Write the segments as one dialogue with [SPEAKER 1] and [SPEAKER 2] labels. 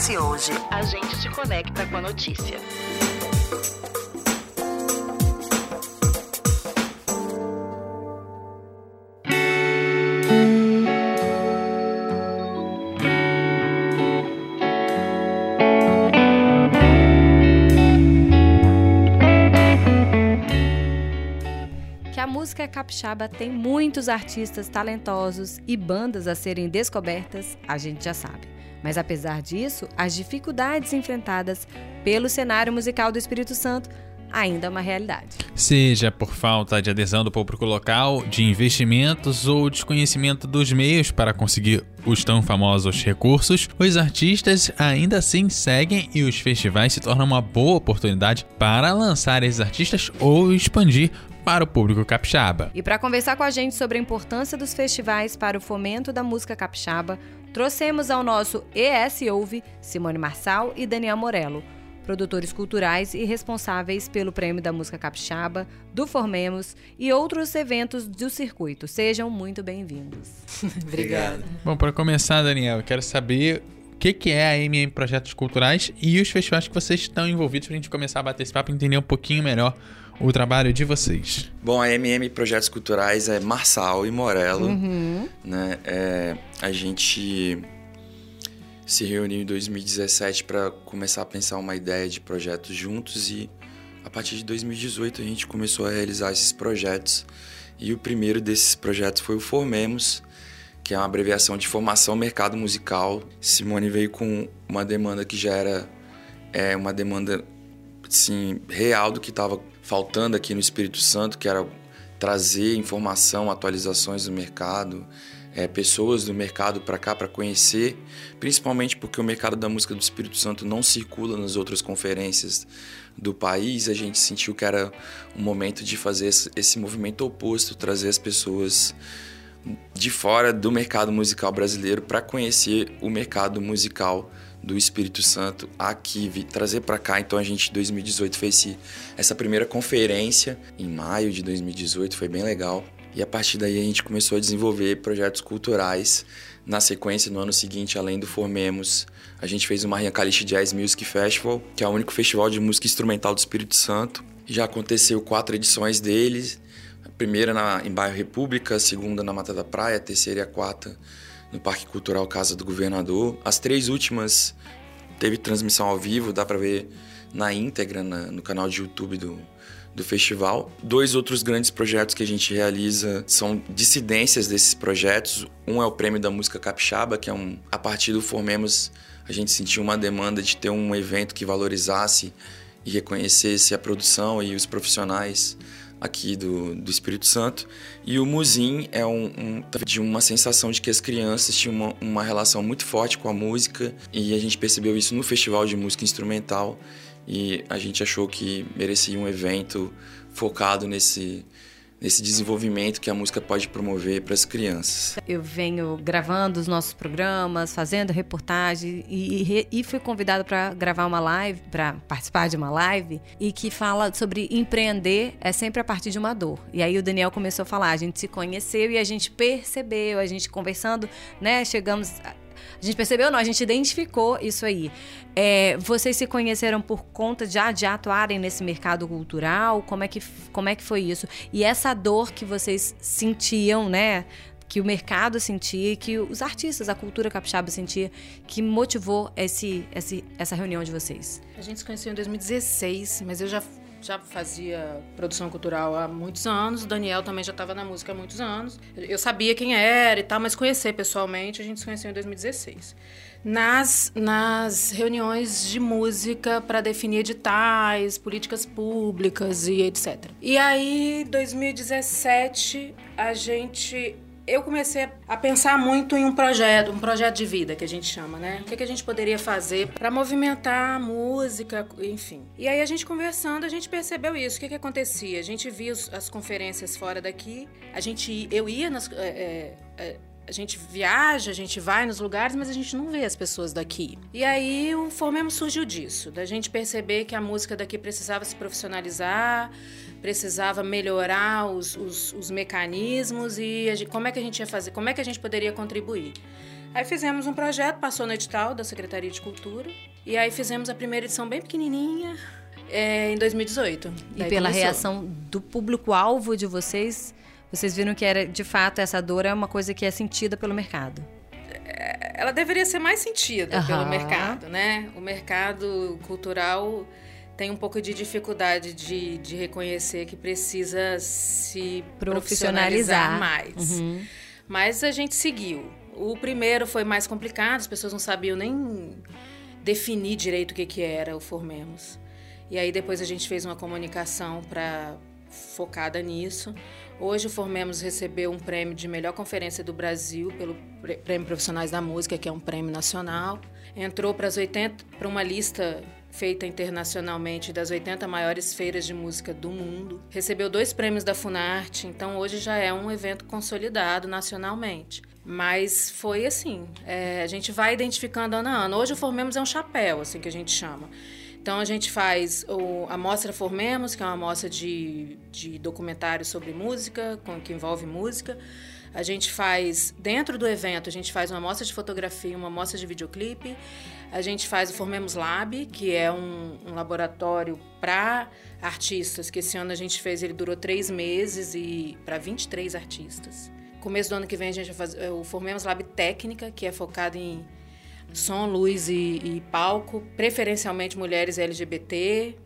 [SPEAKER 1] acontece hoje.
[SPEAKER 2] A gente te conecta com a notícia.
[SPEAKER 3] música capixaba tem muitos artistas talentosos e bandas a serem descobertas, a gente já sabe. Mas apesar disso, as dificuldades enfrentadas pelo cenário musical do Espírito Santo ainda é uma realidade.
[SPEAKER 4] Seja por falta de adesão do público local, de investimentos ou desconhecimento dos meios para conseguir os tão famosos recursos, os artistas ainda assim seguem e os festivais se tornam uma boa oportunidade para lançar esses artistas ou expandir para o público capixaba.
[SPEAKER 3] E para conversar com a gente sobre a importância dos festivais para o fomento da música capixaba, trouxemos ao nosso ES Ouve Simone Marçal e Daniel Morello, produtores culturais e responsáveis pelo Prêmio da Música Capixaba, do Formemos e outros eventos do circuito. Sejam muito bem-vindos.
[SPEAKER 5] Obrigada.
[SPEAKER 4] Bom, para começar, Daniel, eu quero saber que, que é a MM Projetos Culturais e os festivais que vocês estão envolvidos para a gente começar a bater esse papo e entender um pouquinho melhor o trabalho de vocês?
[SPEAKER 5] Bom, a MM Projetos Culturais é Marçal e Morello. Uhum. Né? É, a gente se reuniu em 2017 para começar a pensar uma ideia de projetos juntos e a partir de 2018 a gente começou a realizar esses projetos. E o primeiro desses projetos foi o Formemos, que é uma abreviação de Formação Mercado Musical. Simone veio com uma demanda que já era é, uma demanda sim real do que estava faltando aqui no Espírito Santo, que era trazer informação, atualizações do mercado, é, pessoas do mercado para cá para conhecer, principalmente porque o mercado da música do Espírito Santo não circula nas outras conferências do país. A gente sentiu que era um momento de fazer esse movimento oposto, trazer as pessoas de fora do mercado musical brasileiro para conhecer o mercado musical do Espírito Santo aqui, trazer para cá. Então a gente em 2018 fez essa primeira conferência em maio de 2018, foi bem legal. E a partir daí a gente começou a desenvolver projetos culturais. Na sequência, no ano seguinte, além do Formemos, a gente fez o Maria Calixte Jazz Music Festival, que é o único festival de música instrumental do Espírito Santo. Já aconteceu quatro edições deles. Primeira na, em Bairro República, segunda na Mata da Praia, terceira e a quarta no Parque Cultural Casa do Governador. As três últimas teve transmissão ao vivo, dá para ver na íntegra na, no canal de YouTube do, do festival. Dois outros grandes projetos que a gente realiza são dissidências desses projetos. Um é o Prêmio da Música Capixaba, que é um a partir do Formemos a gente sentiu uma demanda de ter um evento que valorizasse e reconhecesse a produção e os profissionais aqui do, do Espírito Santo. E o Musim é um, um, de uma sensação de que as crianças tinham uma, uma relação muito forte com a música e a gente percebeu isso no Festival de Música Instrumental e a gente achou que merecia um evento focado nesse nesse desenvolvimento que a música pode promover para as crianças.
[SPEAKER 3] Eu venho gravando os nossos programas, fazendo reportagem e, e fui convidada para gravar uma live, para participar de uma live e que fala sobre empreender é sempre a partir de uma dor. E aí o Daniel começou a falar, a gente se conheceu e a gente percebeu, a gente conversando, né, chegamos a gente percebeu, não, a gente identificou isso aí. É, vocês se conheceram por conta já de atuarem nesse mercado cultural? Como é, que, como é que foi isso? E essa dor que vocês sentiam, né? Que o mercado sentia, que os artistas, a cultura capixaba sentia, que motivou esse, esse, essa reunião de vocês?
[SPEAKER 6] A gente se conheceu em 2016, mas eu já já fazia produção cultural há muitos anos, o Daniel também já estava na música há muitos anos. Eu sabia quem era e tal, mas conhecer pessoalmente, a gente se conheceu em 2016. Nas, nas reuniões de música para definir editais, políticas públicas e etc. E aí, 2017, a gente eu comecei a pensar muito em um projeto, um projeto de vida que a gente chama, né? O que, a gente poderia fazer para movimentar a música, enfim. E aí a gente conversando, a gente percebeu isso. O que, que acontecia? A gente via as conferências fora daqui, a gente, eu ia nas. É, é, a gente viaja, a gente vai nos lugares, mas a gente não vê as pessoas daqui. E aí o Formemos surgiu disso, da gente perceber que a música daqui precisava se profissionalizar, precisava melhorar os, os, os mecanismos e gente, como é que a gente ia fazer, como é que a gente poderia contribuir. Aí fizemos um projeto, passou no edital da Secretaria de Cultura. E aí fizemos a primeira edição bem pequenininha, é, em 2018.
[SPEAKER 3] E pela
[SPEAKER 6] começou.
[SPEAKER 3] reação do público-alvo de vocês, vocês viram que era, de fato, essa dor é uma coisa que é sentida pelo mercado.
[SPEAKER 6] ela deveria ser mais sentida
[SPEAKER 3] Aham.
[SPEAKER 6] pelo mercado, né? O mercado cultural tem um pouco de dificuldade de, de reconhecer que precisa se
[SPEAKER 3] Profissionalizar.
[SPEAKER 6] profissionalizar mais.
[SPEAKER 3] Uhum.
[SPEAKER 6] Mas a gente seguiu. O primeiro foi mais complicado, as pessoas não sabiam nem definir direito o que, que era o Formemos. E aí depois a gente fez uma comunicação para focada nisso. Hoje o Formemos recebeu um prêmio de melhor conferência do Brasil pelo Prê- Prêmio Profissionais da Música, que é um prêmio nacional. Entrou para as 80 para uma lista feita internacionalmente das 80 maiores feiras de música do mundo. Recebeu dois prêmios da Funarte, então hoje já é um evento consolidado nacionalmente. Mas foi assim, é, a gente vai identificando ano a ano. Hoje o Formemos é um chapéu, assim que a gente chama. Então a gente faz o, a Mostra Formemos, que é uma mostra de, de documentários sobre música, com, que envolve música. A gente faz, dentro do evento, a gente faz uma mostra de fotografia, uma mostra de videoclipe. A gente faz o Formemos Lab, que é um, um laboratório para artistas, que esse ano a gente fez, ele durou três meses e para 23 artistas. Começo do ano que vem a gente vai fazer o Formemos Lab Técnica, que é focado em som, luz e, e palco, preferencialmente mulheres LGBT.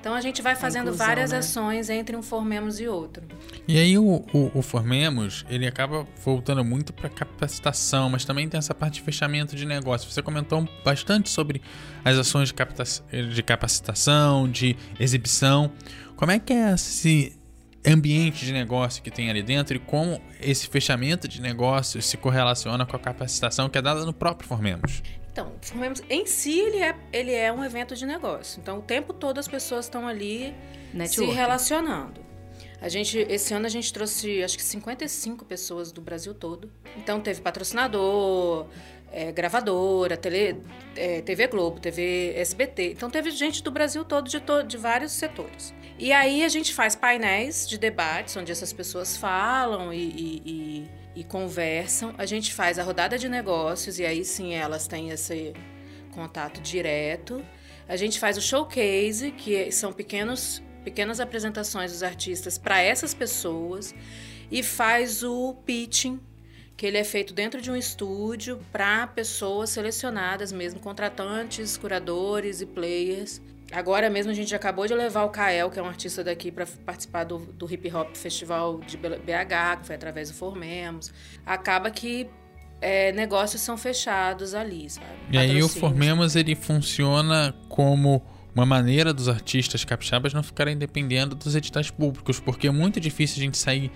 [SPEAKER 6] Então a gente vai fazendo
[SPEAKER 3] inclusão,
[SPEAKER 6] várias
[SPEAKER 3] né?
[SPEAKER 6] ações entre um Formemos e outro.
[SPEAKER 4] E aí o, o, o Formemos, ele acaba voltando muito para capacitação, mas também tem essa parte de fechamento de negócio. Você comentou bastante sobre as ações de, capta- de capacitação, de exibição. Como é que é esse ambiente de negócio que tem ali dentro e como esse fechamento de negócio se correlaciona com a capacitação que é dada no próprio Formemos?
[SPEAKER 6] Então, o Formemos em si ele é, ele é um evento de negócio. Então o tempo todo as pessoas estão ali se
[SPEAKER 3] Network.
[SPEAKER 6] relacionando. A gente, esse ano a gente trouxe acho que 55 pessoas do Brasil todo. Então teve patrocinador, é, gravadora, tele, é, TV Globo, TV SBT. Então teve gente do Brasil todo, de, to- de vários setores. E aí a gente faz painéis de debates, onde essas pessoas falam e, e- e- e conversam. A gente faz a rodada de negócios, e aí sim elas têm esse contato direto. A gente faz o showcase, que são pequenos, pequenas apresentações dos artistas para essas pessoas. E faz o pitching, que ele é feito dentro de um estúdio para pessoas selecionadas mesmo, contratantes, curadores e players. Agora mesmo a gente acabou de levar o Kael, que é um artista daqui, para participar do, do Hip Hop Festival de BH, que foi através do Formemos. Acaba que é, negócios são fechados ali, sabe?
[SPEAKER 4] E aí o. Formemos ele funciona como uma maneira dos artistas capixabas não ficarem dependendo dos editais públicos, porque é muito difícil a gente sair.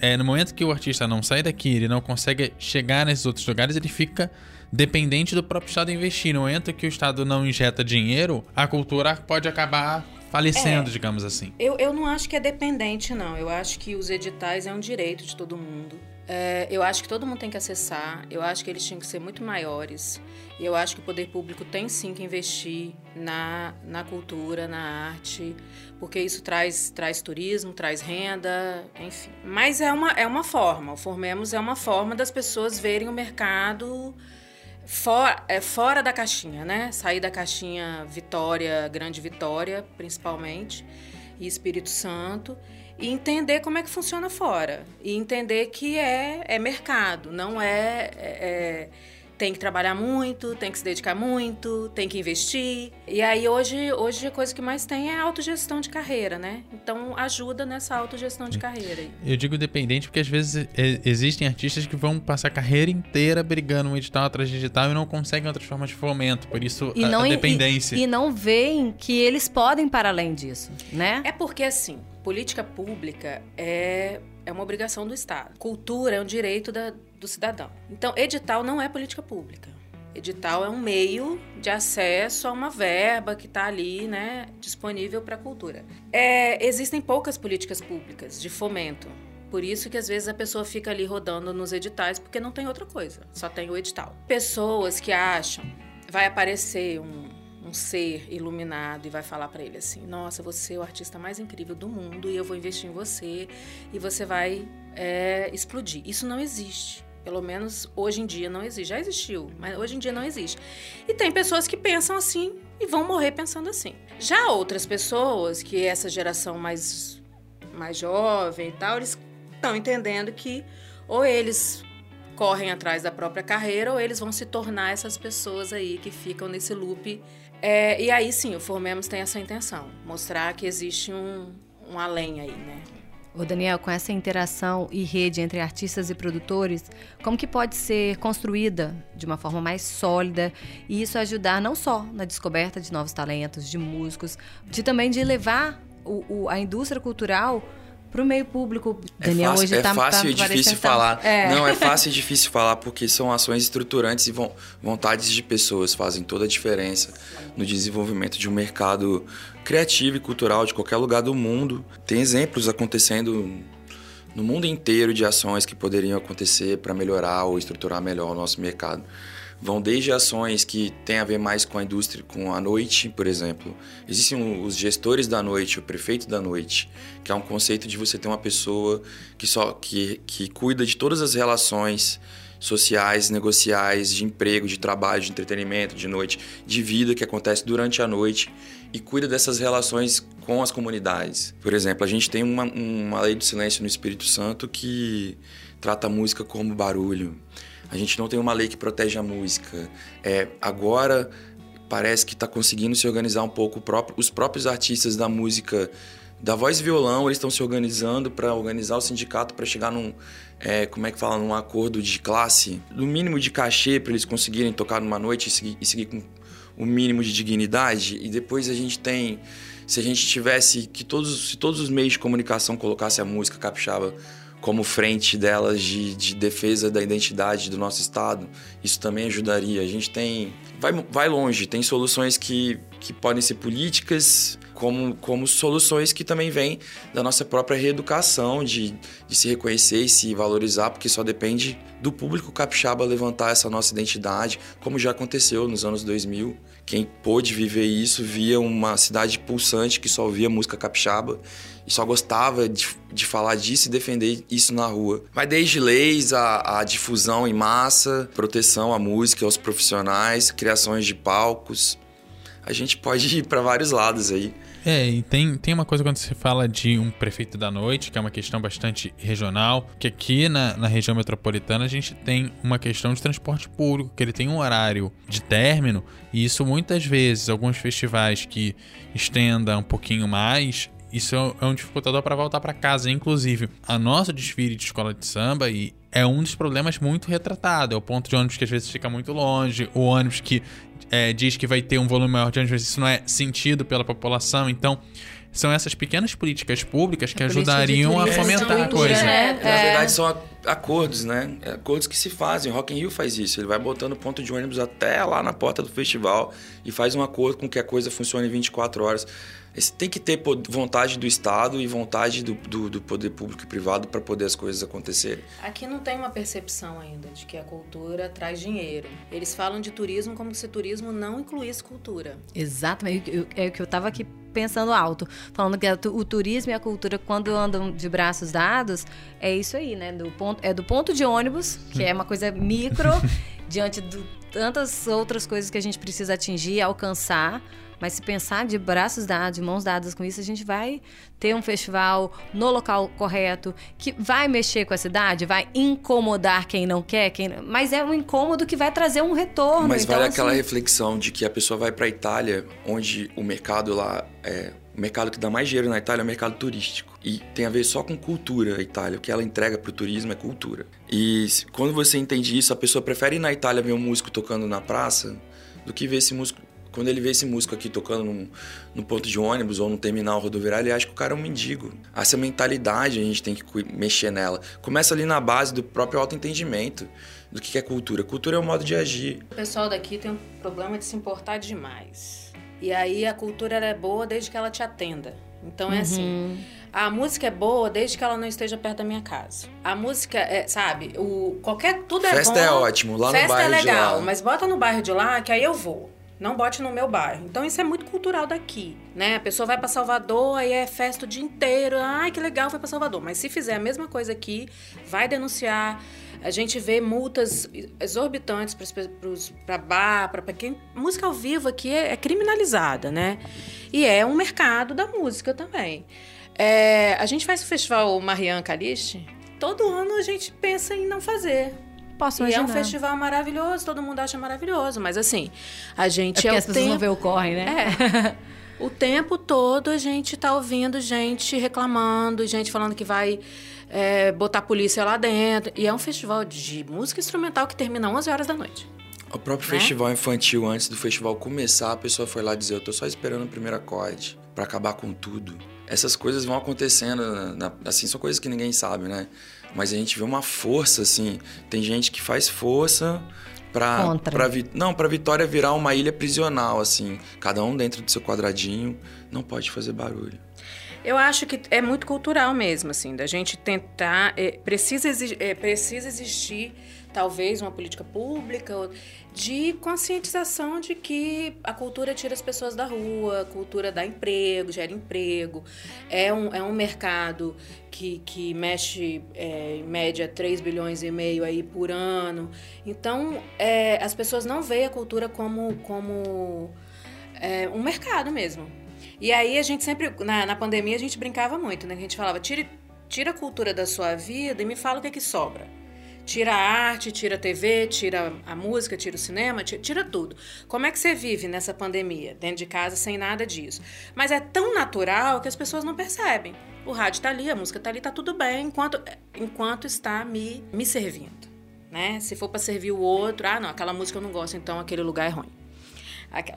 [SPEAKER 4] É, no momento que o artista não sai daqui, ele não consegue chegar nesses outros lugares, ele fica dependente do próprio Estado investir. No momento que o Estado não injeta dinheiro, a cultura pode acabar falecendo,
[SPEAKER 6] É.
[SPEAKER 4] digamos assim.
[SPEAKER 6] Eu, eu não acho que é dependente, não. Eu acho que os editais é um direito de todo mundo. É, eu acho que todo mundo tem que acessar. Eu acho que eles tinham que ser muito maiores. E eu acho que o poder público tem sim que investir na, na cultura, na arte, porque isso traz, traz turismo, traz renda, enfim. Mas é uma, é uma forma. O Formemos é uma forma das pessoas verem o mercado fora, é, fora da caixinha, né? Sair da caixinha Vitória, Grande Vitória, principalmente, e Espírito Santo, e entender como é que funciona fora. E entender que é, é mercado, não é, é- é- Tem que trabalhar muito, tem que se dedicar muito, tem que investir. E aí hoje, hoje a coisa que mais tem é a autogestão de carreira, né? Então ajuda nessa autogestão de carreira. aí.
[SPEAKER 4] Eu digo dependente porque às vezes é, existem artistas que vão passar a carreira inteira brigando um edital atrás de edital e não conseguem outras formas de fomento. Por isso
[SPEAKER 3] E
[SPEAKER 4] a,
[SPEAKER 3] não,
[SPEAKER 4] a
[SPEAKER 3] e-
[SPEAKER 4] dependência.
[SPEAKER 3] E, não veem que eles podem para além disso, né?
[SPEAKER 6] É porque, assim, política pública é, é uma obrigação do Estado. Cultura é um direito da- do cidadão. Então, edital não é política pública. Edital é um meio de acesso a uma verba que está ali, né, disponível para a cultura. É, existem poucas políticas públicas de fomento. Por isso que às vezes a pessoa fica ali rodando nos editais, porque não tem outra coisa, só tem o edital. Pessoas que acham, vai aparecer um, um ser iluminado e vai falar para ele assim: Nossa, você é o artista mais incrível do mundo e eu vou investir em você e você vai é, explodir. Isso não existe. Pelo menos hoje em dia não existe. Já existiu, mas hoje em dia não existe. E tem pessoas que pensam assim e vão morrer pensando assim. Já outras pessoas, que essa geração mais, mais jovem e tal, eles estão entendendo que ou eles correm atrás da própria carreira ou eles vão se tornar essas pessoas aí que ficam nesse loop. É, e aí sim, o Formemos tem essa intenção, mostrar que existe um, um além aí, né?
[SPEAKER 3] O Daniel, com essa interação e rede entre artistas e produtores, como que pode ser construída de uma forma mais sólida e isso ajudar não só na descoberta de novos talentos, de músicos, de também de levar o, o, a indústria cultural para o meio público.
[SPEAKER 5] Daniel é fácil, hoje é tá, fácil tá e difícil falar. É. Não, é fácil e difícil falar porque são ações estruturantes e vontades de pessoas fazem toda a diferença no desenvolvimento de um mercado criativo e cultural de qualquer lugar do mundo. Tem exemplos acontecendo no mundo inteiro de ações que poderiam acontecer para melhorar ou estruturar melhor o nosso mercado vão desde ações que têm a ver mais com a indústria, com a noite, por exemplo. Existem os gestores da noite, o prefeito da noite, que é um conceito de você ter uma pessoa que só que, que cuida de todas as relações sociais, negociais, de emprego, de trabalho, de entretenimento, de noite, de vida que acontece durante a noite e cuida dessas relações com as comunidades. Por exemplo, a gente tem uma, uma lei do silêncio no Espírito Santo que trata a música como barulho. A gente não tem uma lei que protege a música. É, agora parece que está conseguindo se organizar um pouco. Próprio, os próprios artistas da música, da voz e violão, eles estão se organizando para organizar o sindicato para chegar num, é, como é que fala, num acordo de classe, no mínimo de cachê para eles conseguirem tocar numa noite e seguir, e seguir com o mínimo de dignidade. E depois a gente tem, se a gente tivesse que todos, se todos os meios de comunicação colocassem a música capixaba como frente delas de, de, defesa da identidade do nosso Estado, isso também ajudaria. A gente tem. Vai, vai longe, tem soluções que, que podem ser políticas, como, como soluções que também vêm da nossa própria reeducação, de, de se reconhecer e se valorizar, porque só depende do público capixaba levantar essa nossa identidade, como já aconteceu nos anos 2000. Quem pôde viver isso via uma cidade pulsante que só ouvia música capixaba e só gostava de, de falar disso e defender isso na rua. Vai desde leis, a, a difusão em massa, proteção à música, aos profissionais, criações de palcos. A gente pode ir para vários lados aí.
[SPEAKER 4] É, e tem, tem uma coisa quando você fala de um prefeito da noite, que é uma questão bastante regional, que aqui na, na região metropolitana a gente tem uma questão de transporte público, que ele tem um horário de término, e isso muitas vezes, alguns festivais que estendam um pouquinho mais, isso é um é dificultador para voltar para casa. Inclusive, a nossa desfile de escola de samba e é um dos problemas muito retratado. É o ponto de ônibus que às vezes fica muito longe, o ônibus que é, diz que vai ter um volume maior de ônibus, isso não é sentido pela população. Então, são essas pequenas políticas públicas que a ajudariam a fomentar a coisa.
[SPEAKER 5] Né? Na verdade, são acordos, né? É acordos que se fazem. O Rock in Rio faz isso. Ele vai botando ponto de ônibus até lá na porta do festival e faz um acordo com que a coisa funcione 24 horas. Tem que ter vontade do Estado e vontade do, do, do poder público e privado para poder as coisas acontecerem.
[SPEAKER 6] Aqui não tem uma percepção ainda de que a cultura traz dinheiro. Eles falam de turismo como se turismo não incluísse cultura.
[SPEAKER 3] Exatamente. É o que eu estava aqui pensando alto, falando que o turismo e a cultura, quando andam de braços dados, é isso aí, né? Do ponto, é do ponto de ônibus, que é uma coisa micro, diante de tantas outras coisas que a gente precisa atingir, alcançar mas se pensar de braços dados, de mãos dadas com isso, a gente vai ter um festival no local correto, que vai mexer com a cidade, vai incomodar quem não quer, quem... mas é um incômodo que vai trazer um retorno.
[SPEAKER 5] Mas então, vale assim... aquela reflexão de que a pessoa vai para a Itália, onde o mercado lá é o mercado que dá mais dinheiro na Itália é o mercado turístico. E tem a ver só com cultura a Itália. O que ela entrega para o turismo é cultura. E quando você entende isso, a pessoa prefere ir na Itália ver um músico tocando na praça do que ver esse músico quando ele vê esse músico aqui tocando num, no ponto de ônibus ou no terminal rodoviário, ele acha que o cara é um mendigo. Essa mentalidade a gente tem que mexer nela. Começa ali na base do próprio autoentendimento do que é cultura. Cultura é um modo de agir.
[SPEAKER 6] O pessoal daqui tem um problema de se importar demais. E aí a cultura é boa desde que ela te atenda. Então é assim, uhum. assim. A música é boa desde que ela não esteja perto da minha casa. A música é, sabe, o qualquer tudo é
[SPEAKER 5] Festa
[SPEAKER 6] bom.
[SPEAKER 5] Festa é ótimo, lá
[SPEAKER 6] Festa
[SPEAKER 5] no bairro
[SPEAKER 6] é legal,
[SPEAKER 5] de lá.
[SPEAKER 6] mas bota no bairro de lá que aí eu vou. Não bote no meu bairro. Então isso é muito cultural daqui, né? A pessoa vai para Salvador, aí é festa o dia inteiro. Ai, que legal, foi para Salvador. Mas se fizer a mesma coisa aqui, vai denunciar, A gente vê multas exorbitantes para bar, para quem. Música ao vivo aqui é, é, criminalizada, né? E é um mercado da música também. É, a gente faz o festival Marianne Caliste, todo ano a gente pensa em não fazer.
[SPEAKER 3] Posso
[SPEAKER 6] imaginar.
[SPEAKER 3] E
[SPEAKER 6] é um festival maravilhoso, todo mundo acha maravilhoso, mas assim, a gente
[SPEAKER 3] é,
[SPEAKER 6] é
[SPEAKER 3] o as pessoas
[SPEAKER 6] tempo...
[SPEAKER 3] não vê o corre, né?
[SPEAKER 6] É. o tempo todo a gente tá ouvindo gente reclamando, gente falando que vai é, botar a polícia lá dentro. E é um festival de música instrumental que termina 11 horas da noite.
[SPEAKER 5] O próprio né? festival infantil, antes do festival começar, a pessoa foi lá dizer: Eu tô só esperando o primeiro acorde para acabar com tudo. Essas coisas vão acontecendo, na, assim, são coisas que ninguém sabe, né? Mas a gente vê uma força, assim. Tem gente que faz força pra, pra não para Vitória virar uma ilha prisional assim. Cada um dentro do seu quadradinho não pode fazer barulho.
[SPEAKER 6] Eu acho que é muito cultural mesmo assim da gente tentar é, precisa é, precisa existir talvez uma política pública de conscientização de que a cultura tira as pessoas da rua, a cultura dá emprego, gera emprego, é um, é um mercado que, que mexe é, em média 3 bilhões e meio aí por ano. Então, é, as pessoas não veem a cultura como, como é, um mercado mesmo. E aí a gente sempre, na, na pandemia, a gente brincava muito, né? A gente falava, tira, tira a cultura da sua vida e me fala o que é que sobra. Tira a arte, tira a TV, tira a música, tira o cinema, tira, tira, tudo. Como é que você vive nessa pandemia, dentro de casa, sem nada disso? Mas é tão natural que as pessoas não percebem. O rádio está ali, a música está ali, está tudo bem, enquanto, enquanto está me, me servindo. Né? Se for para servir o outro, ah, não, aquela música eu não gosto, então aquele lugar é ruim.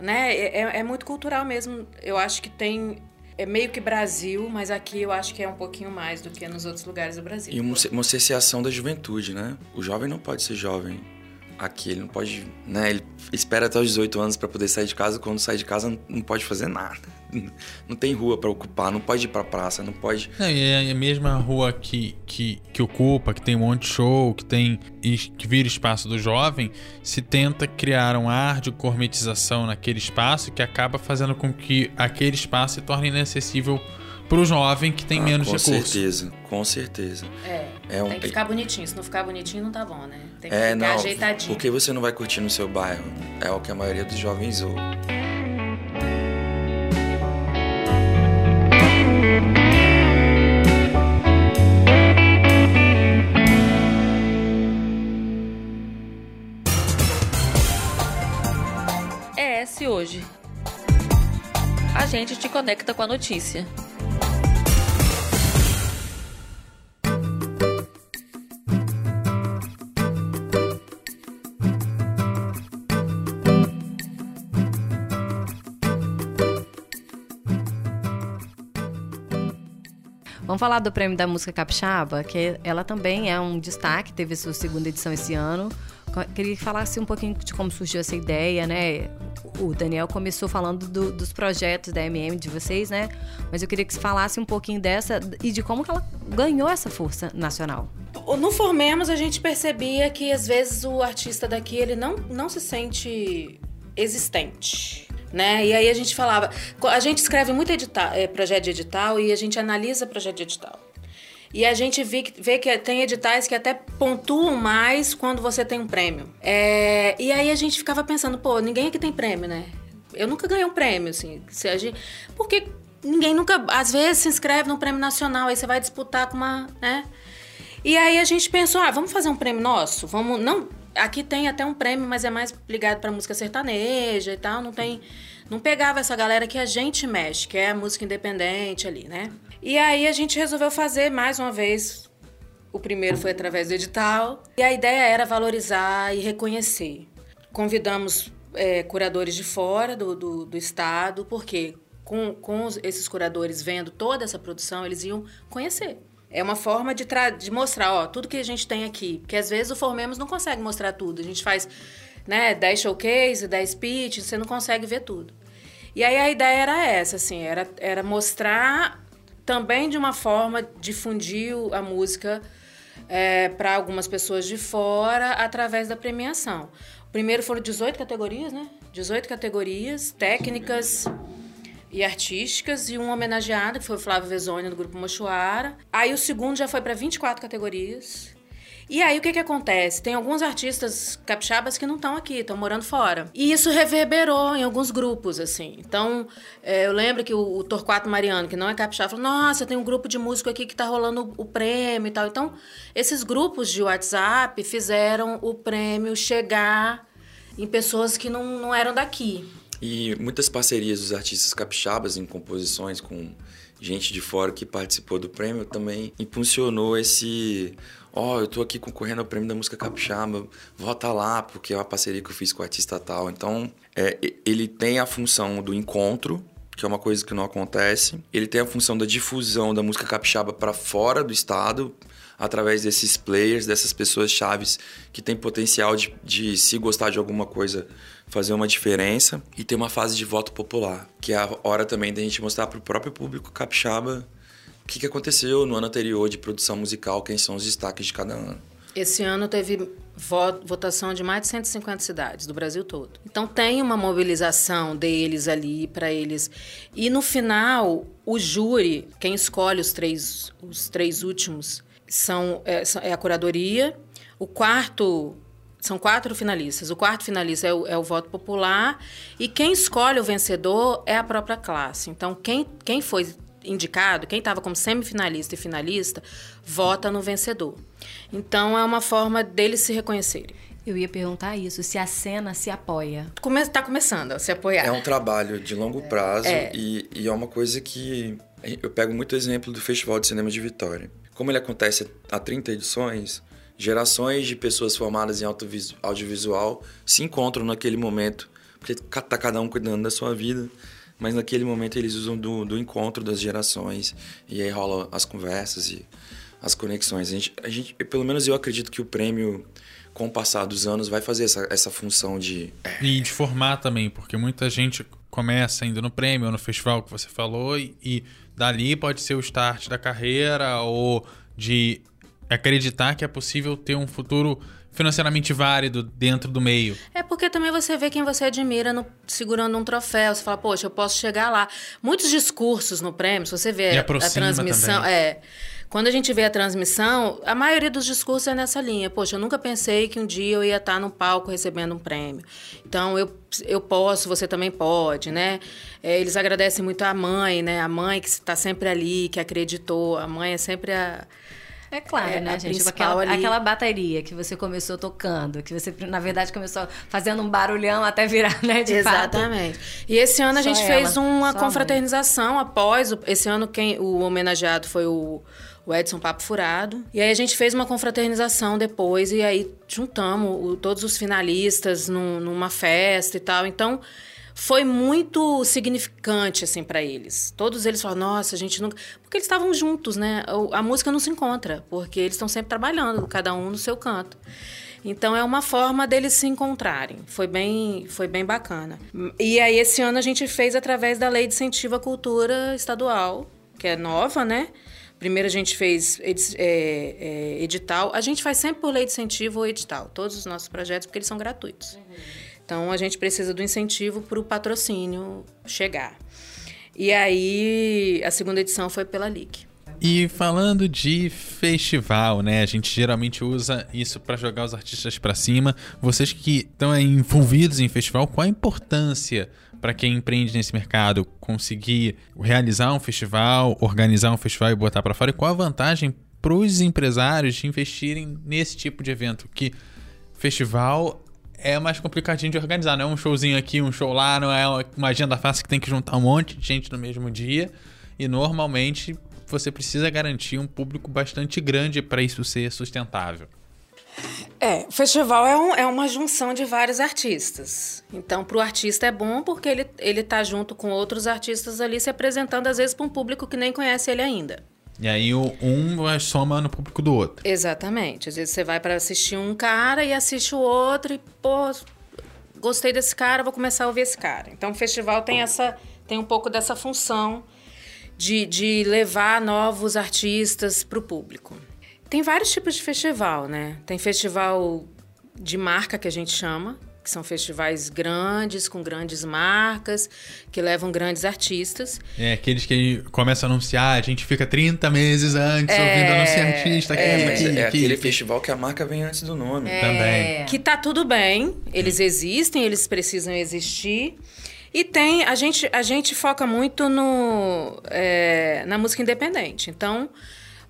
[SPEAKER 6] Né? É, é, é muito cultural mesmo. Eu acho que tem é meio que Brasil, mas aqui eu acho que é um pouquinho mais do que nos outros lugares do Brasil.
[SPEAKER 5] E uma, cerceação da juventude, né? O jovem não pode ser jovem aqui, ele não pode, né? Ele espera até os 18 anos para poder sair de casa, quando sai de casa não pode fazer nada. não tem rua para ocupar, não pode ir pra praça, não pode.
[SPEAKER 4] Não, e é a mesma rua que, que, que ocupa, que tem um monte de show, que tem. que vira espaço do jovem, se tenta criar um ar de gourmetização naquele espaço que acaba fazendo com que aquele espaço se torne inacessível pro jovem que tem ah, menos
[SPEAKER 5] com
[SPEAKER 4] recursos.
[SPEAKER 5] Com certeza, com certeza.
[SPEAKER 6] É, é um... tem que ficar bonitinho. Se não ficar bonitinho, não tá bom, né? Tem que
[SPEAKER 5] é,
[SPEAKER 6] ficar
[SPEAKER 5] não,
[SPEAKER 6] ajeitadinho.
[SPEAKER 5] Porque você não vai curtir no seu bairro. É o que a maioria dos jovens ouve.
[SPEAKER 2] Hoje. A gente te conecta com a notícia.
[SPEAKER 3] Vamos falar do Prêmio da Música Capixaba, que ela também é um destaque, teve sua segunda edição esse ano. Queria que falasse um pouquinho de como surgiu essa ideia, né? O Daniel começou falando do, dos projetos da MM de vocês, né? Mas eu queria que você falasse um pouquinho dessa e de como que ela ganhou essa força nacional.
[SPEAKER 6] No Formemos, a gente percebia que às vezes o artista daqui ele não, não se sente existente né? E aí a gente falava, a gente escreve muito edital, é, projeto de edital e a gente analisa projeto de edital. E a gente vê que, vê que tem editais que até pontuam mais quando você tem um prêmio. É, e aí a gente ficava pensando, pô, ninguém aqui tem prêmio, né? Eu nunca ganhei um prêmio, assim. Se a gente, porque ninguém nunca, às vezes, se inscreve num prêmio nacional, aí você vai disputar com uma, né? E aí a gente pensou, ah, vamos fazer um prêmio nosso? Vamos, não, Aqui tem até um prêmio, mas é mais ligado para música sertaneja e tal. Não tem. Não pegava essa galera que a gente mexe, que é a música independente ali, né? E aí a gente resolveu fazer mais uma vez. O primeiro foi através do edital. E a ideia era valorizar e reconhecer. Convidamos é, curadores de fora do, do, do estado, porque com, com esses curadores vendo toda essa produção, eles iam conhecer. É uma forma de, de mostrar, ó, tudo que a gente tem aqui. Porque às vezes o Formemos não consegue mostrar tudo. A gente faz né, 10 showcase, 10 pitch, você não consegue ver tudo. E aí a ideia era essa, assim, era, era mostrar também de uma forma difundir a música é, para algumas pessoas de fora através da premiação. Primeiro foram 18 categorias, né? 18 categorias técnicas e artísticas e um homenageado, que foi o Flávio Vezoni, do Grupo Mochuara. Aí o segundo já foi para 24 categorias. E aí o que que acontece? Tem alguns artistas capixabas que não estão aqui, estão morando fora. E isso reverberou em alguns grupos, assim. Então, é, eu lembro que o, o Torquato Mariano, que não é capixaba, falou: Nossa, tem um grupo de músico aqui que tá rolando o, o prêmio e tal. Então, esses grupos de WhatsApp fizeram o prêmio chegar em pessoas que não, não eram daqui.
[SPEAKER 5] E muitas parcerias dos artistas capixabas em composições com gente de fora que participou do prêmio também impulsionou esse ó, oh, eu tô aqui concorrendo ao prêmio da música capixaba, vota lá, porque é uma parceria que eu fiz com o artista tal. Então, é, ele tem a função do encontro, que é uma coisa que não acontece. Ele tem a função da difusão da música capixaba para fora do estado, através desses players, dessas pessoas chaves que têm potencial de, de, se gostar de alguma coisa, fazer uma diferença. E tem uma fase de voto popular, que é a hora também da gente mostrar para o próprio público capixaba o que, que aconteceu no ano anterior de produção musical, quem são os destaques de cada ano.
[SPEAKER 6] Esse ano teve votação de mais de 150 cidades do Brasil todo. Então tem uma mobilização deles ali para eles. E no final, o júri, quem escolhe os três, os três últimos, são, é, é a curadoria. O quarto são quatro finalistas. O quarto finalista é o, é o, voto popular e quem escolhe o vencedor é a própria classe. Então, quem, quem foi indicado, quem estava como semifinalista e finalista, vota no vencedor. Então é uma forma deles se reconhecerem.
[SPEAKER 3] Eu ia perguntar isso, se a cena se apoia.
[SPEAKER 6] Está começando a se apoiar.
[SPEAKER 5] É um trabalho de longo prazo é. E, e é uma coisa que eu pego muito exemplo do Festival de Cinema de Vitória. Como ele acontece há 30 edições, gerações de pessoas formadas em audiovisual se encontram naquele momento, porque tá cada um cuidando da sua vida mas naquele momento eles usam do, do encontro das gerações e aí rola as conversas e as conexões. A gente, a gente, pelo menos eu acredito que o prêmio, com o passar dos anos, vai fazer essa, essa função de.
[SPEAKER 4] É. E de formar também, porque muita gente começa indo no prêmio ou no festival que você falou e, e dali pode ser o start da carreira ou de acreditar que é possível ter um futuro financeiramente válido dentro do meio.
[SPEAKER 6] É porque também você vê quem você admira no, segurando um troféu. Você fala, poxa, eu posso chegar lá. Muitos discursos no prêmio, se você vê a, a transmissão. Também. É. Quando a gente vê a transmissão, a maioria dos discursos é nessa linha. Poxa, eu nunca pensei que um dia eu ia estar no palco recebendo um prêmio. Então, eu, eu posso, você também pode, né? É, eles agradecem muito a mãe, né? A mãe que está sempre ali, que acreditou. A mãe é sempre a
[SPEAKER 3] é claro, é, né, gente? Aquela, ali... aquela bateria que você começou tocando, que você, na verdade, começou fazendo um barulhão até virar, né? De
[SPEAKER 6] Exatamente.
[SPEAKER 3] Fato.
[SPEAKER 6] E esse ano a gente fez uma confraternização após. O, esse ano quem o homenageado foi o, o Edson Papo Furado. E aí a gente fez uma confraternização depois, e aí juntamos o, todos os finalistas num, numa festa e tal. Então foi muito significante assim para eles. Todos eles falaram: "Nossa, a gente nunca", porque eles estavam juntos, né? A música não se encontra, porque eles estão sempre trabalhando, cada um no seu canto. Então é uma forma deles se encontrarem. Foi bem, foi bem bacana. E aí esse ano a gente fez através da Lei de Incentivo à Cultura Estadual, que é nova, né? Primeiro a gente fez é, é, edital. A gente faz sempre por lei de incentivo ou edital, todos os nossos projetos, porque eles são gratuitos. Uhum. Então a gente precisa do incentivo para o patrocínio chegar. E aí a segunda edição foi pela LIC.
[SPEAKER 4] E falando de festival, né? A gente geralmente usa isso para jogar os artistas para cima. Vocês que estão envolvidos em festival, qual a importância para quem empreende nesse mercado conseguir realizar um festival, organizar um festival e botar para fora? E qual a vantagem para os empresários de investirem nesse tipo de evento? Que festival é mais complicadinho de organizar, não é um showzinho aqui, um show lá, não é uma agenda fácil que tem que juntar um monte de gente no mesmo dia. E normalmente você precisa garantir um público bastante grande para isso ser sustentável.
[SPEAKER 6] É, o festival é, um, é uma junção de vários artistas. Então, para o artista é bom porque ele, ele tá junto com outros artistas ali se apresentando, às vezes, para um público que nem conhece ele ainda.
[SPEAKER 4] E aí um soma no público do outro.
[SPEAKER 6] Exatamente. Às vezes você vai para assistir um cara e assiste o outro e, pô, gostei desse cara, vou começar a ouvir esse cara. Então o festival tem essa tem um pouco dessa função de, de levar novos artistas para o público. Tem vários tipos de festival, né? Tem festival de marca que a gente chama, que são festivais grandes, com grandes marcas, que levam grandes artistas.
[SPEAKER 4] É, aqueles que começam a anunciar, a gente fica 30 meses antes é, ouvindo anunciar artista. Aqui,
[SPEAKER 5] é, aqui, é aqui, aquele festival que a marca vem antes do nome.
[SPEAKER 4] É, Também.
[SPEAKER 6] Que tá tudo bem, eles existem, eles precisam existir. E tem, a gente, a gente foca muito no, é, na música independente. Então,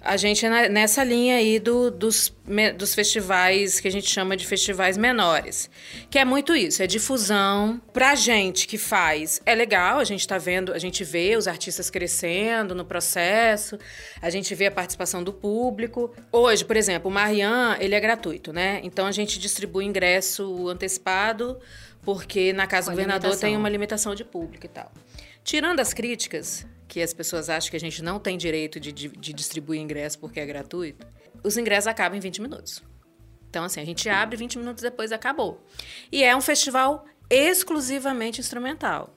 [SPEAKER 6] a gente é nessa linha aí do, dos, dos festivais que a gente chama de festivais menores. Que é muito isso, é difusão. Pra gente que faz, é legal, a gente tá vendo, a gente vê os artistas crescendo no processo, a gente vê a participação do público. Hoje, por exemplo, o Marian, ele é gratuito, né? Então a gente distribui ingresso antecipado, porque na Casa do Governador tem uma limitação de público e tal. Tirando as críticas, que as pessoas acham que a gente não tem direito de, de, de distribuir ingresso porque é gratuito, os ingressos acabam em 20 minutos. Então, assim, a gente abre 20 minutos depois acabou. E é um festival exclusivamente instrumental.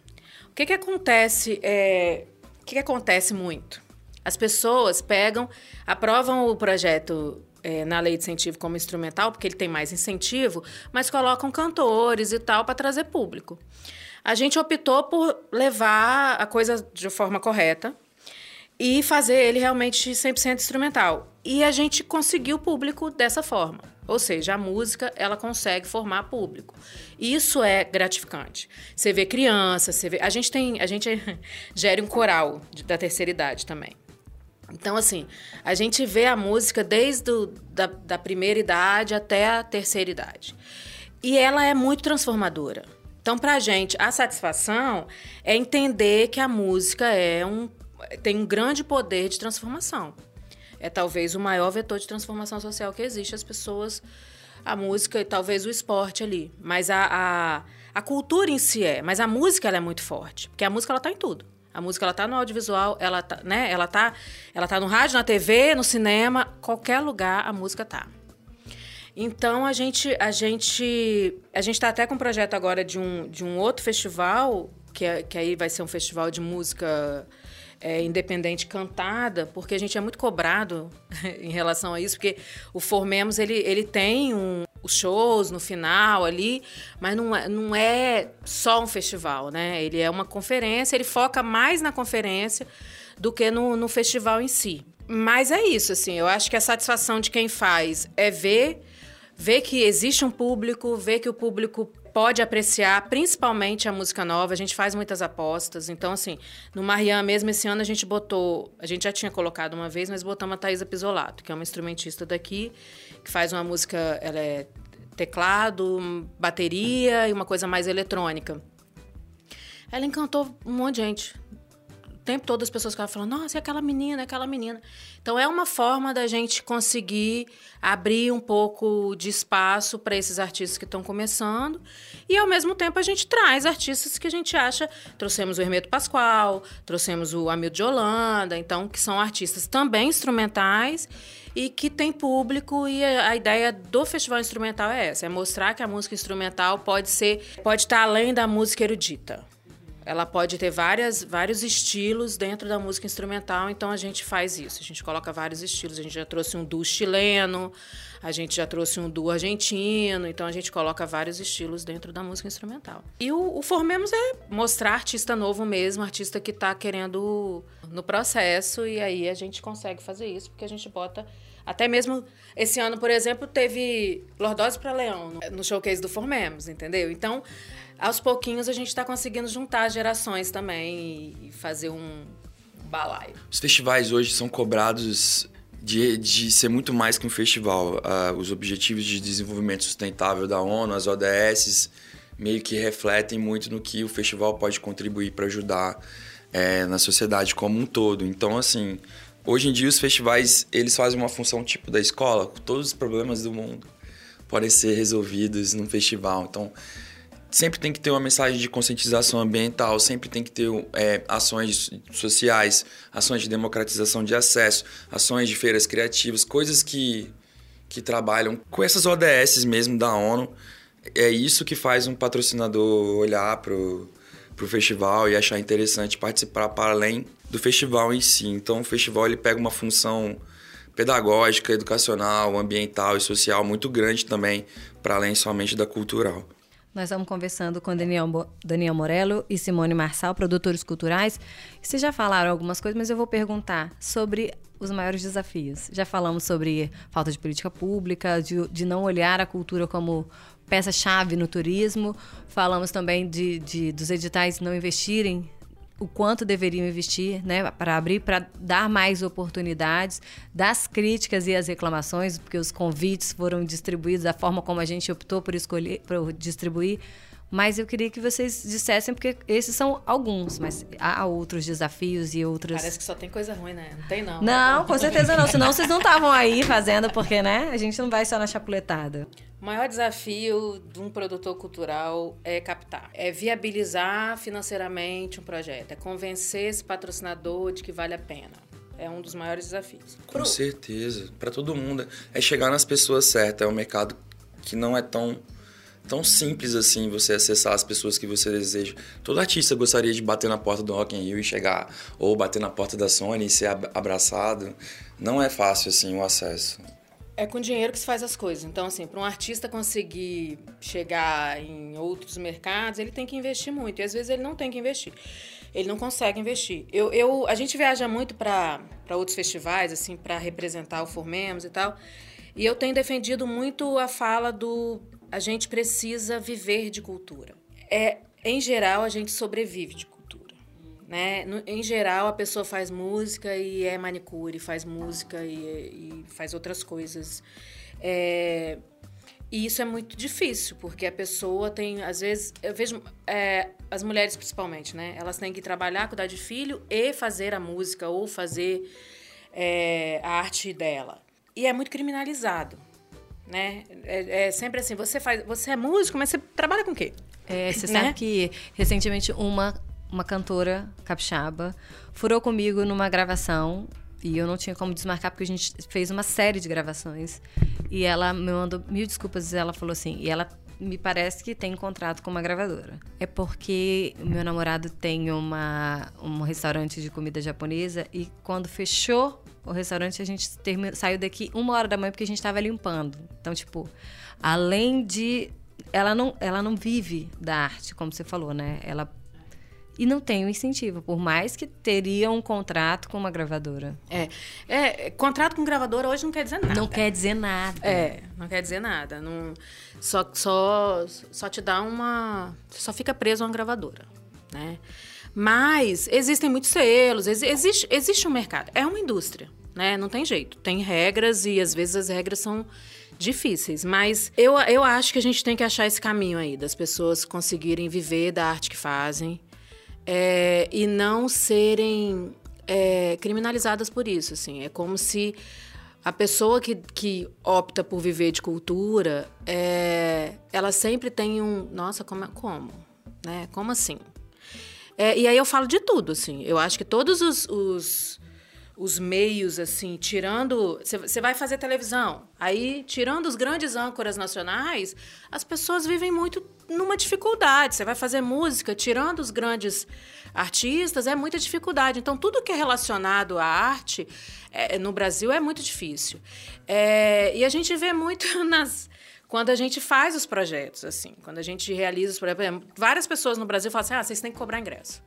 [SPEAKER 6] O que, que acontece? É, o que, que acontece muito? As pessoas pegam, aprovam o projeto é, na lei de incentivo como instrumental, porque ele tem mais incentivo, mas colocam cantores e tal para trazer público. A gente optou por levar a coisa de forma correta e fazer ele realmente 100% instrumental. E a gente conseguiu público dessa forma. Ou seja, a música, ela consegue formar público. Isso é gratificante. Você vê criança, você vê... A gente tem... A gente gera um coral da terceira idade também. Então, assim, a gente vê a música desde do, da, da primeira idade até a terceira idade. E ela é muito transformadora. Então, para a gente, a satisfação é entender que a música é um, tem um grande poder de transformação. É talvez o maior vetor de transformação social que existe. As pessoas, a música e talvez o esporte ali. Mas a, a, a cultura em si é. Mas a música ela é muito forte. Porque a música ela está em tudo. A música ela tá no audiovisual, ela tá, né? Ela tá, ela tá no rádio, na TV, no cinema, qualquer lugar a música tá. Então a gente a gente a gente está até com um projeto agora de um, de um outro festival que, é, que aí vai ser um festival de música é, independente cantada, porque a gente é muito cobrado em relação a isso, porque o Formemos ele, ele tem um, os shows no final ali, mas não é, não é só um festival, né? Ele é uma conferência, ele foca mais na conferência do que no, no festival em si. Mas é isso, assim, eu acho que a satisfação de quem faz é ver, ver que existe um público, ver que o público pode apreciar principalmente a música nova. A gente faz muitas apostas. Então, assim, no Marian mesmo esse ano a gente botou. A gente já tinha colocado uma vez, mas botamos a Thaisa Pisolato, que é uma instrumentista daqui, que faz uma música. Ela é teclado, bateria e uma coisa mais eletrônica. Ela encantou um monte de gente tempo todo as pessoas ficavam falando, nossa, é aquela menina, é aquela menina. Então é uma forma da gente conseguir abrir um pouco de espaço para esses artistas que estão começando e ao mesmo tempo a gente traz artistas que a gente acha, trouxemos o Hermeto Pascoal, trouxemos o Amil de Holanda, então que são artistas também instrumentais e que tem público e a, ideia do festival instrumental é essa, é mostrar que a música instrumental pode ser, pode estar além da música erudita. Ela pode ter várias, vários estilos dentro da música instrumental, então a gente faz isso. A gente coloca vários estilos. A gente já trouxe um duo chileno, a gente já trouxe um duo argentino, então a gente coloca vários estilos dentro da música instrumental. E o, o Formemos é mostrar artista novo mesmo, artista que está querendo no processo, e aí a gente consegue fazer isso, porque a gente bota. Até mesmo esse ano, por exemplo, teve Lordose para Leão no showcase do Formemos, entendeu? Então aos pouquinhos a gente está conseguindo juntar gerações também e fazer um balaio.
[SPEAKER 5] Os festivais hoje são cobrados de, de ser muito mais que um festival. Uh, os Objetivos de Desenvolvimento Sustentável da ONU, as ODS, meio que refletem muito no que o festival pode contribuir para ajudar é, na sociedade como um todo. Então, assim, hoje em dia os festivais eles fazem uma função tipo da escola. Todos os problemas do mundo podem ser resolvidos num festival. Então, sempre tem que ter uma mensagem de conscientização ambiental, sempre tem que ter é, ações sociais, ações de democratização de acesso, ações de feiras criativas, coisas que, que trabalham com essas ODS mesmo da ONU. É isso que faz um patrocinador olhar para o festival e achar interessante participar para além do festival em si. Então, o festival ele pega uma função pedagógica, educacional, ambiental e social muito grande também, para além somente da cultural.
[SPEAKER 3] Nós estamos conversando com Daniel, Daniel Morello e Simone Marçal, produtores culturais. Vocês já falaram algumas coisas, mas eu vou perguntar sobre os maiores desafios. Já falamos sobre falta de política pública, de, de não olhar a cultura como peça-chave no turismo. Falamos também de, de, dos editais não investirem o quanto deveriam investir, né, para abrir, para dar mais oportunidades, das críticas e as reclamações, porque os convites foram distribuídos da forma como a gente optou por escolher, por distribuir. Mas eu queria que vocês dissessem, porque esses são alguns, mas há outros desafios e outros.
[SPEAKER 6] Parece que só tem coisa ruim, né? Não tem, não.
[SPEAKER 3] Não, com certeza não. Senão vocês não estavam aí fazendo, porque, né? A gente não vai só na chapuletada.
[SPEAKER 6] O maior desafio de um produtor cultural é captar, é viabilizar financeiramente um projeto, é convencer esse patrocinador de que vale a pena. É um dos maiores desafios.
[SPEAKER 5] Com Pro... certeza, para todo mundo. É chegar nas pessoas certas. É um mercado que não é tão tão simples assim você acessar as pessoas que você deseja. Todo artista gostaria de bater na porta do Rock in Rio e chegar, ou bater na porta da Sony e ser abraçado. Não é fácil assim o acesso.
[SPEAKER 6] É com dinheiro que se faz as coisas. Então, assim, para um artista conseguir chegar em outros mercados, ele tem que investir muito. E às vezes ele não tem que investir. Ele não consegue investir. Eu, eu, a gente viaja muito para outros festivais, assim, para representar o Formemos e tal. E eu tenho defendido muito a fala do a gente precisa viver de cultura. É, em geral, a gente sobrevive de cultura. Né? No, em geral, a pessoa faz música e é manicure, faz música e, e faz outras coisas. É, e isso é muito difícil, porque a pessoa tem, às vezes, eu vejo é, as mulheres principalmente, né? Elas têm que trabalhar, cuidar de filho e fazer a música ou fazer é, a arte dela. E é muito criminalizado, né? É, é, sempre assim, você faz, você é músico, mas você trabalha com o quê?
[SPEAKER 3] É, você né? sabe que recentemente uma uma cantora capixaba, furou comigo numa gravação e eu não tinha como desmarcar porque a gente fez uma série de gravações. E ela me mandou mil desculpas e ela falou assim, e ela me parece que tem contrato com uma gravadora. É porque o meu namorado tem uma, um restaurante de comida japonesa e quando fechou o restaurante a gente terminou, saiu daqui uma hora da manhã porque a gente estava limpando. Então, tipo, além de ela não, ela não vive da arte, como você falou, né? Ela e não tem o um incentivo, por mais que teria um contrato com uma gravadora.
[SPEAKER 6] É, é, contrato com gravadora hoje não quer dizer nada.
[SPEAKER 3] Não quer dizer nada.
[SPEAKER 6] É, não quer dizer nada. Não, só, só, só te dá uma. Só fica preso a uma gravadora, né? Mas existem muitos selos, existe, existe um mercado. É uma indústria, né? Não tem jeito. Tem regras e às vezes as regras são difíceis. Mas eu, eu acho que a gente tem que achar esse caminho aí, das pessoas conseguirem viver da arte que fazem é, e não serem é, criminalizadas por isso. Assim. É como se a pessoa que, que opta por viver de cultura, é, ela sempre tem um. Nossa, como? Como, né? como assim? É, e aí eu falo de tudo, assim. Eu acho que todos os, os os meios, assim, tirando. Você vai fazer televisão. Aí, tirando os grandes âncoras nacionais, as pessoas vivem muito numa dificuldade. Você vai fazer música, tirando os grandes artistas, é muita dificuldade. Então, tudo que é relacionado à arte é, no Brasil é muito difícil. É, e a gente vê muito nas quando a gente faz os projetos, assim, quando a gente realiza os projetos. Várias pessoas no Brasil falam assim: ah, vocês têm que cobrar ingresso.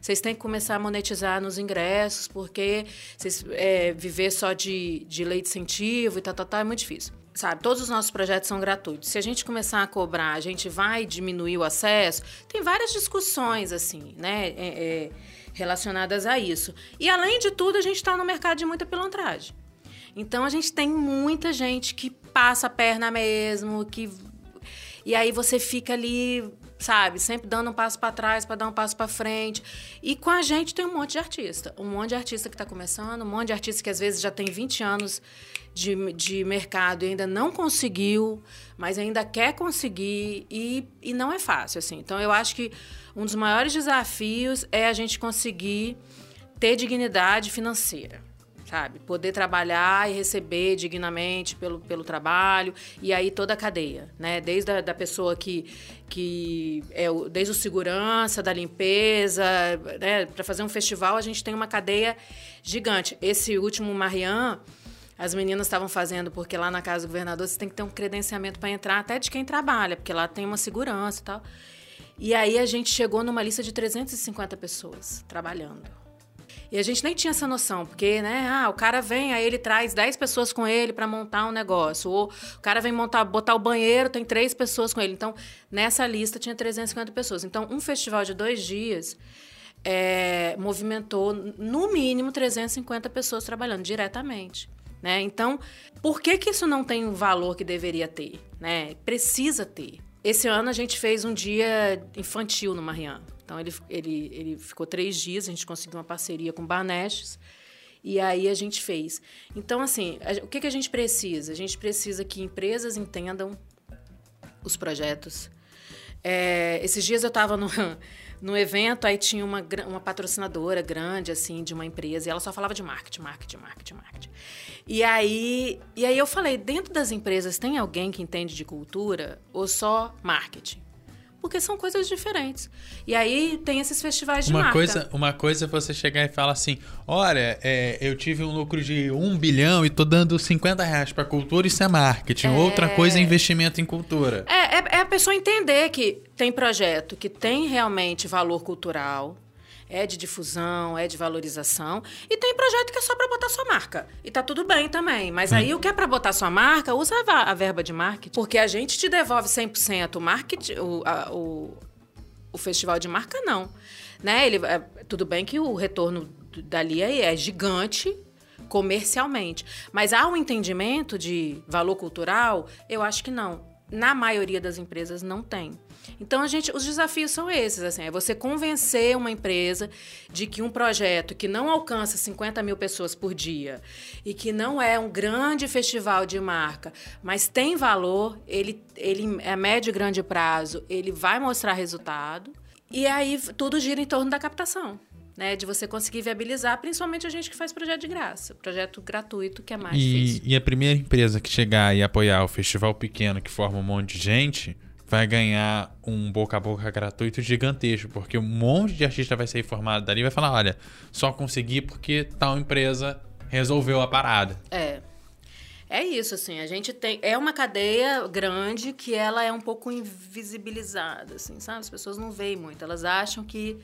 [SPEAKER 6] Vocês têm que começar a monetizar nos ingressos, porque vocês, é, viver só de, de lei de incentivo e tal, tal, é muito difícil. Sabe, todos os nossos projetos são gratuitos. Se a gente começar a cobrar, a gente vai diminuir o acesso. Tem várias discussões, assim, né, é, é, relacionadas a isso. E, além de tudo, a gente está no mercado de muita pilantragem. Então, a gente tem muita gente que passa a perna mesmo, que... E aí você fica ali sabe? Sempre dando um passo para trás para dar um passo para frente. E com a gente tem um monte de artista. Um monte de artista que está começando, um monte de artista que às vezes já tem 20 anos de, de mercado e ainda não conseguiu, mas ainda quer conseguir e, e não é fácil, assim. Então, eu acho que um dos maiores desafios é a gente conseguir ter dignidade financeira sabe? Poder trabalhar e receber dignamente pelo, pelo trabalho, e aí toda a cadeia, né? Desde a da pessoa que, que é o, desde o segurança, da limpeza, né? Para fazer um festival, a gente tem uma cadeia gigante. Esse último Marian, As meninas estavam fazendo, porque lá na casa do governador você tem que ter um credenciamento para entrar, até de quem trabalha, porque lá tem uma segurança e tal. E aí a gente chegou numa lista de 350 pessoas trabalhando. E a gente nem tinha essa noção, porque, né, ah, o cara vem, aí ele traz 10 pessoas com ele para montar um negócio. Ou o cara vem montar, botar o banheiro, tem três pessoas com ele. Então, nessa lista tinha 350 pessoas. Então, um festival de dois dias é, movimentou, no mínimo, 350 pessoas trabalhando diretamente. Né? Então, por que, que isso não tem o valor que deveria ter? Né? Precisa ter. Esse ano a gente fez um dia infantil no Marian. Então ele, ele, ele ficou três dias, a gente conseguiu uma parceria com Banestes. E aí a gente fez. Então, assim, a, o que, que a gente precisa? A gente precisa que empresas entendam os projetos. É, esses dias eu estava no, no evento, aí tinha uma, uma patrocinadora grande, assim, de uma empresa, e ela só falava de marketing, marketing, marketing, marketing. E aí, e aí eu falei, dentro das empresas tem alguém que entende de cultura ou só marketing? Porque são coisas diferentes. E aí tem esses festivais de
[SPEAKER 4] uma
[SPEAKER 6] marca.
[SPEAKER 4] Coisa, uma coisa é você chegar e falar assim: olha, é, eu tive um lucro de um bilhão e tô dando 50 reais pra cultura, isso é marketing. É... Outra coisa é investimento em cultura.
[SPEAKER 6] É, é, é a pessoa entender que tem projeto que tem realmente valor cultural, é de difusão, é de valorização. E tem projeto que é só para botar sua marca. E tá tudo bem também. Mas aí o que é para botar sua marca, usa a, verba de marketing. Porque a gente te devolve 100% o marketing, o, a, o, o festival de marca, não. Né? Ele, é, tudo bem que o retorno dali é, é gigante, comercialmente. Mas há um entendimento de valor cultural? Eu acho que não. Na maioria das empresas não tem. Então, a gente, os desafios são esses, assim, é você convencer uma empresa de que um projeto que não alcança 50 mil pessoas por dia e que não é um grande festival de marca, mas tem valor, ele, ele é médio e grande prazo, ele vai mostrar resultado. E aí tudo gira em torno da captação. Né, de você conseguir viabilizar, principalmente a gente que faz projeto de graça, projeto gratuito, que é mais
[SPEAKER 4] e,
[SPEAKER 6] difícil.
[SPEAKER 4] E a primeira empresa que chegar e apoiar o festival pequeno, que forma um monte de gente, vai ganhar um boca a boca gratuito gigantesco, porque um monte de artista vai ser formado dali e vai falar: olha, só consegui porque tal empresa resolveu a parada.
[SPEAKER 6] É. É isso, assim, a gente tem. É uma cadeia grande que ela é um pouco invisibilizada, assim, sabe? As pessoas não veem muito, elas acham que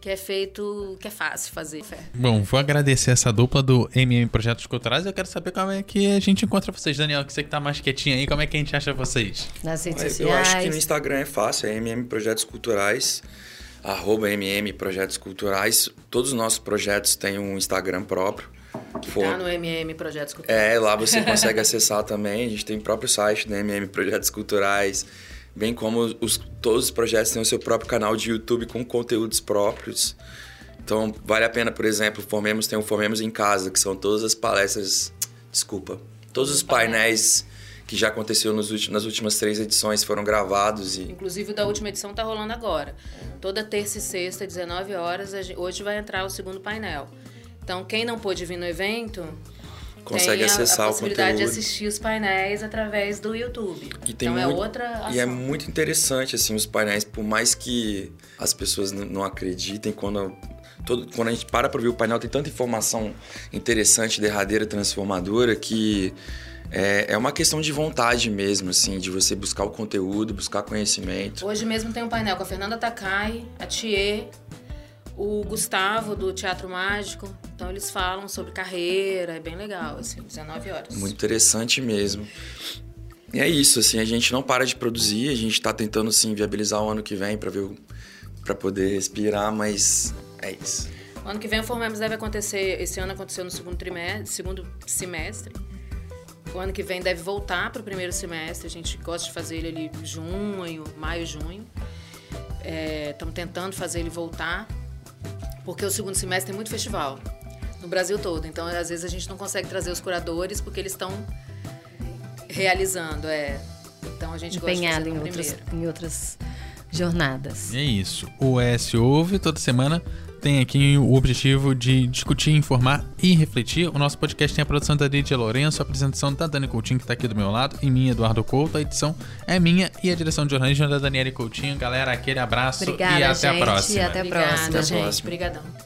[SPEAKER 6] que é feito, que é fácil fazer.
[SPEAKER 4] Bom, vou agradecer essa dupla do MM Projetos Culturais. Eu quero saber como é que a gente encontra vocês. Daniel, que você que tá mais quietinho aí, como é que a gente acha vocês?
[SPEAKER 3] Nas redes
[SPEAKER 5] eu,
[SPEAKER 3] sociais.
[SPEAKER 5] Eu acho que no Instagram é fácil, é MM Projetos Culturais, arroba MM Projetos Culturais. Todos os nossos projetos têm um Instagram próprio.
[SPEAKER 6] Que For... tá no MM Projetos Culturais.
[SPEAKER 5] É, lá você consegue acessar também. A gente tem o próprio site do MM Projetos Culturais bem como os, todos os projetos têm o seu próprio canal de YouTube com conteúdos próprios. Então, vale a pena, por exemplo, Formemos tem o Formemos em Casa, que são todas as palestras, desculpa, todos os painéis que já aconteceu nos últimos, nas últimas três edições foram gravados. E...
[SPEAKER 6] Inclusive o da última edição está rolando agora. Toda terça e sexta, 19 horas, hoje vai entrar o segundo painel. Então, quem não pôde vir no evento,
[SPEAKER 5] consegue tem acessar
[SPEAKER 6] a,
[SPEAKER 5] a
[SPEAKER 6] possibilidade de assistir os painéis através do YouTube.
[SPEAKER 5] E tem
[SPEAKER 6] então é
[SPEAKER 5] muito,
[SPEAKER 6] é outra ação.
[SPEAKER 5] E é muito interessante assim os painéis, por mais que as pessoas não acreditem quando todo, quando a gente para para ver o painel tem tanta informação interessante, derradeira, transformadora que é, é uma questão de vontade mesmo, assim, de você buscar o conteúdo, buscar conhecimento.
[SPEAKER 6] Hoje mesmo tem um painel com a Fernanda Takai, a Thier, o Gustavo do Teatro Mágico. Então eles falam sobre carreira, é bem legal, assim, 19 horas.
[SPEAKER 5] Muito interessante mesmo. E é isso, assim, a gente não para de produzir, a gente está tentando sim viabilizar o ano que vem para ver para poder respirar, mas é isso.
[SPEAKER 6] O ano que vem o Formemos deve acontecer, esse ano aconteceu no segundo trimestre, segundo semestre. O ano que vem deve voltar para o primeiro semestre, a gente gosta de fazer ele ali junho, maio, junho. Estamos é, tentando fazer ele voltar porque o segundo semestre tem muito festival no Brasil todo. Então, às vezes a gente não consegue trazer os curadores porque eles estão realizando, é. Então a gente
[SPEAKER 3] Empenhado
[SPEAKER 6] gosta
[SPEAKER 3] de fazer em outras, em outras jornadas.
[SPEAKER 4] É isso. O S ouve toda semana tem aqui o objetivo de discutir, informar e refletir. O nosso podcast tem a produção da Lídia Lourenço, a apresentação da Dani Coutinho, que está aqui do meu lado, e minha, Eduardo Couto. A edição é minha e a direção de jornalismo é da Daniela Coutinho. Galera, aquele abraço
[SPEAKER 3] Obrigada,
[SPEAKER 4] e até
[SPEAKER 3] gente,
[SPEAKER 4] a próxima.
[SPEAKER 3] Até a
[SPEAKER 6] Obrigada,
[SPEAKER 3] próxima.
[SPEAKER 5] Até a
[SPEAKER 6] gente.
[SPEAKER 5] próxima.
[SPEAKER 6] Obrigadão.